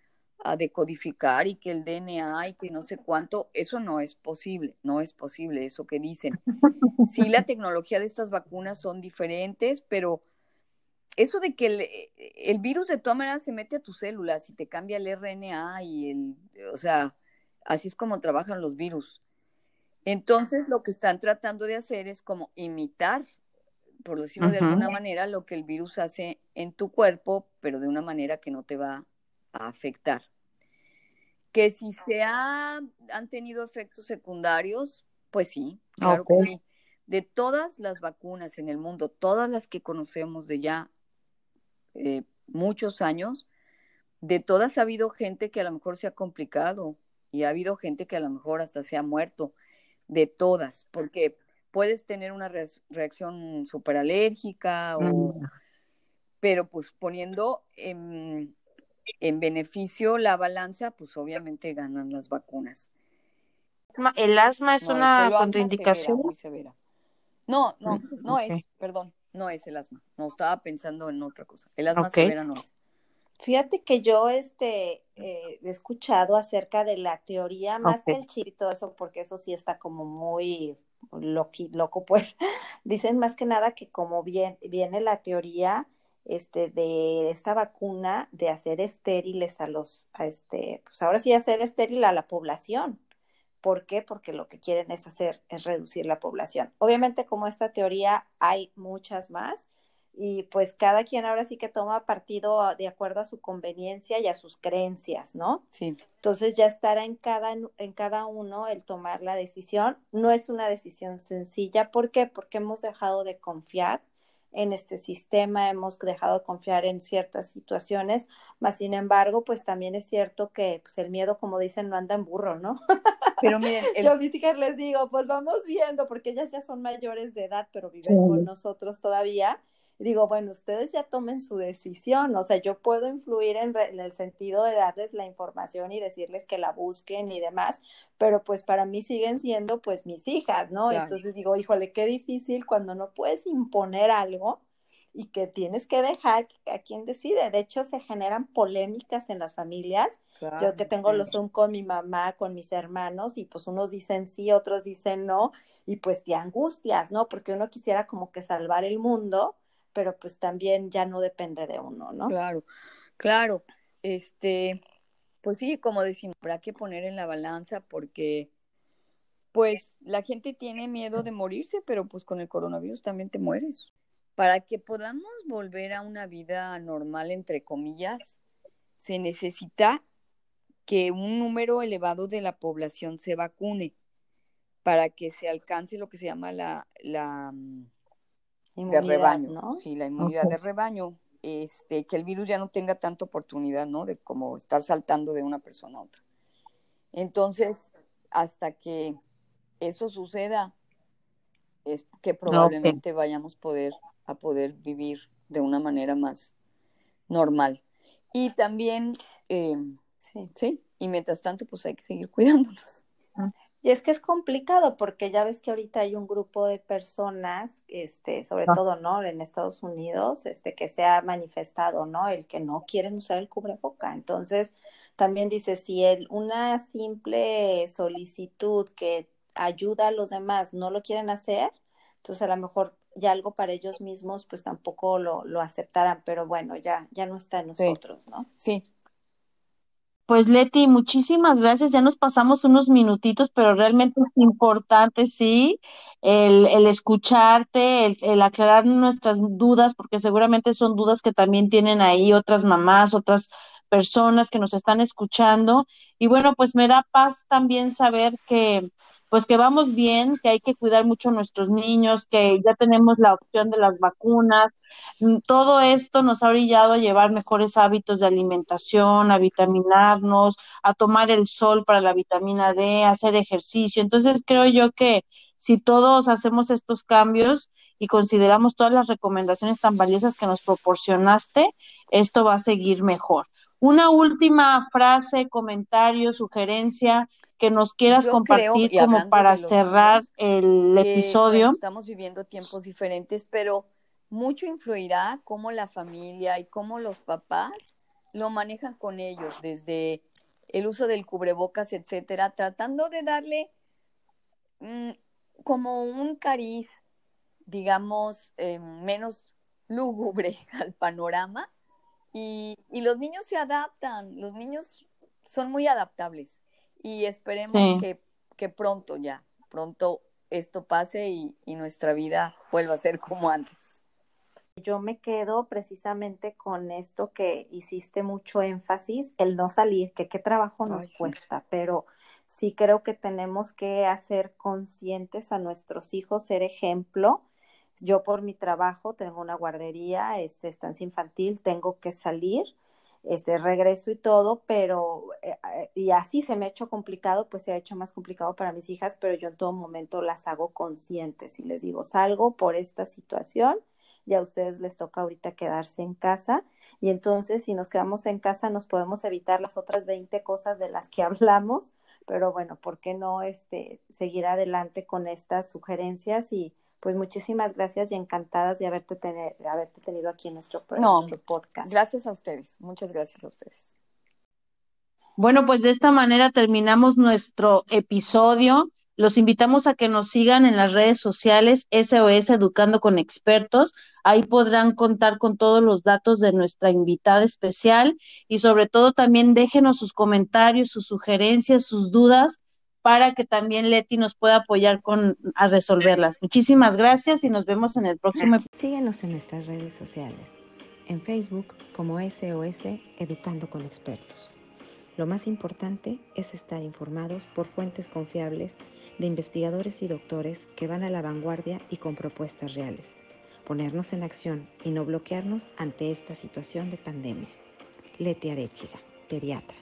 a decodificar y que el DNA y que no sé cuánto, eso no es posible, no es posible eso que dicen. Sí, la tecnología de estas vacunas son diferentes, pero eso de que el, virus de todas maneras se mete a tus células y te cambia el RNA y el, o sea, así es como trabajan los virus. Entonces, lo que están tratando de hacer es como imitar, por decirlo de alguna manera, lo que el virus hace en tu cuerpo, pero de una manera que no te va a afectar. Que si se han tenido efectos secundarios, pues sí, claro que sí. De todas las vacunas en el mundo, todas las que conocemos de ya eh, muchos años, de todas ha habido gente que a lo mejor se ha complicado y ha habido gente que a lo mejor hasta se ha muerto, de todas, porque puedes tener una reacción súper alérgica, o, mm. pero pues poniendo en, en, beneficio la balanza, pues obviamente ganan las vacunas. ¿El asma es una contraindicación? muy severa. No, no, mm, no es, perdón, no es el asma. No, estaba pensando en otra cosa. El asma severa no es. Fíjate que yo este, eh, he escuchado acerca de la teoría, más que el chip y todo eso, porque eso sí está como muy loco, pues. Dicen más que nada que como bien, viene la teoría este, de esta vacuna de hacer estériles a los, a este, pues ahora sí hacer estéril a la población. ¿Por qué? Porque lo que quieren es hacer, es reducir la población. Obviamente, como esta teoría hay muchas más, y pues cada quien ahora sí que toma partido de acuerdo a su conveniencia y a sus creencias, ¿no? Sí. Entonces ya estará en cada, en cada uno el tomar la decisión. No es una decisión sencilla. ¿Por qué? Porque hemos dejado de confiar en este sistema, hemos dejado de confiar en ciertas situaciones, más sin embargo, pues también es cierto que pues, el miedo, como dicen, no anda en burro, ¿no? Pero miren, yo a mis hijas les digo, pues vamos viendo, porque ellas ya son mayores de edad, pero viven con nosotros todavía, digo, bueno, ustedes ya tomen su decisión, o sea, yo puedo influir en, el sentido de darles la información y decirles que la busquen y demás, pero pues para mí siguen siendo pues mis hijas, ¿no? Entonces digo, híjole, qué difícil cuando no puedes imponer algo y que tienes que dejar a quien decide. De hecho, se generan polémicas en las familias. Yo que tengo los Zoom con mi mamá, con mis hermanos, y pues unos dicen sí, otros dicen no, y pues te angustias, ¿no? Porque uno quisiera como que salvar el mundo, pero pues también ya no depende de uno, ¿no? Claro, claro. Este, pues sí, como decimos, habrá que poner en la balanza porque pues la gente tiene miedo de morirse, pero pues con el coronavirus también te mueres. Para que podamos volver a una vida normal, entre comillas, se necesita que un número elevado de la población se vacune para que se alcance lo que se llama la, la mm, de rebaño, ¿no? Sí, la inmunidad de rebaño, este, que el virus ya no tenga tanta oportunidad, ¿no? De como estar saltando de una persona a otra. Entonces, hasta que eso suceda, es que probablemente vayamos poder, a poder vivir de una manera más normal. Y también, eh, sí. sí, y mientras tanto, pues hay que seguir cuidándonos. Y es que es complicado porque ya ves que ahorita hay un grupo de personas, este, sobre ah. todo, ¿no? En Estados Unidos, este, que se ha manifestado, ¿no? El que no quieren usar el cubreboca. Entonces, también dice, si el, una simple solicitud que ayuda a los demás no lo quieren hacer, entonces a lo mejor ya algo para ellos mismos, pues tampoco lo, lo aceptarán, pero bueno, ya, ya no está en nosotros, ¿no? Sí, pues Leti, muchísimas gracias. Ya nos pasamos unos minutitos, pero realmente es importante, sí, el, el escucharte, el, el, aclarar nuestras dudas, porque seguramente son dudas que también tienen ahí otras mamás, otras personas que nos están escuchando. Y bueno, pues me da paz también saber que pues que vamos bien, que hay que cuidar mucho a nuestros niños, que ya tenemos la opción de las vacunas. Mm, todo esto nos ha orillado a llevar mejores hábitos de alimentación, a vitaminarnos, a tomar el sol para la vitamina D, a hacer ejercicio. Entonces creo yo que si todos hacemos estos cambios y consideramos todas las recomendaciones tan valiosas que nos proporcionaste, esto va a seguir mejor. Una última frase, comentario, sugerencia que nos quieras compartir como para cerrar el episodio. estamos viviendo tiempos diferentes, pero mucho influirá cómo la familia y cómo los papás lo manejan con ellos, desde el uso del cubrebocas, etcétera, tratando de darle mm, como un cariz, digamos, eh, menos lúgubre al panorama y, y, los niños se adaptan, los niños son muy adaptables y esperemos que, que, pronto ya, pronto esto pase y, y, nuestra vida vuelva a ser como antes. Yo me quedo precisamente con esto que hiciste mucho énfasis, el no salir, que qué trabajo nos Ay, sí. cuesta, pero sí creo que tenemos que hacer conscientes a nuestros hijos, ser ejemplo. Yo por mi trabajo tengo una guardería, este, estancia infantil, tengo que salir, este, regreso y todo, pero, eh, eh, y así se me ha hecho complicado, pues se ha hecho más complicado para mis hijas, pero yo en todo momento las hago conscientes y les digo, salgo por esta situación y a ustedes les toca ahorita quedarse en casa. Y entonces, si nos quedamos en casa, nos podemos evitar las otras 20 cosas de las que hablamos, pero bueno, ¿por qué no este, seguir adelante con estas sugerencias? Y pues muchísimas gracias y encantadas de haberte, tener, de haberte tenido aquí en nuestro, en No, nuestro podcast. Gracias a ustedes, muchas gracias a ustedes. Bueno, pues de esta manera terminamos nuestro episodio. Los invitamos a que nos sigan en las redes sociales SOS Educando con Expertos. Ahí podrán contar con todos los datos de nuestra invitada especial y sobre todo también déjenos sus comentarios, sus sugerencias, sus dudas para que también Leti nos pueda apoyar con a resolverlas. Muchísimas gracias y nos vemos en el próximo. Síguenos en nuestras redes sociales. En Facebook como SOS Educando con Expertos. Lo más importante es estar informados por fuentes confiables de investigadores y doctores que van a la vanguardia y con propuestas reales. Ponernos en acción y no bloquearnos ante esta situación de pandemia. Leti Arechiga, pediatra.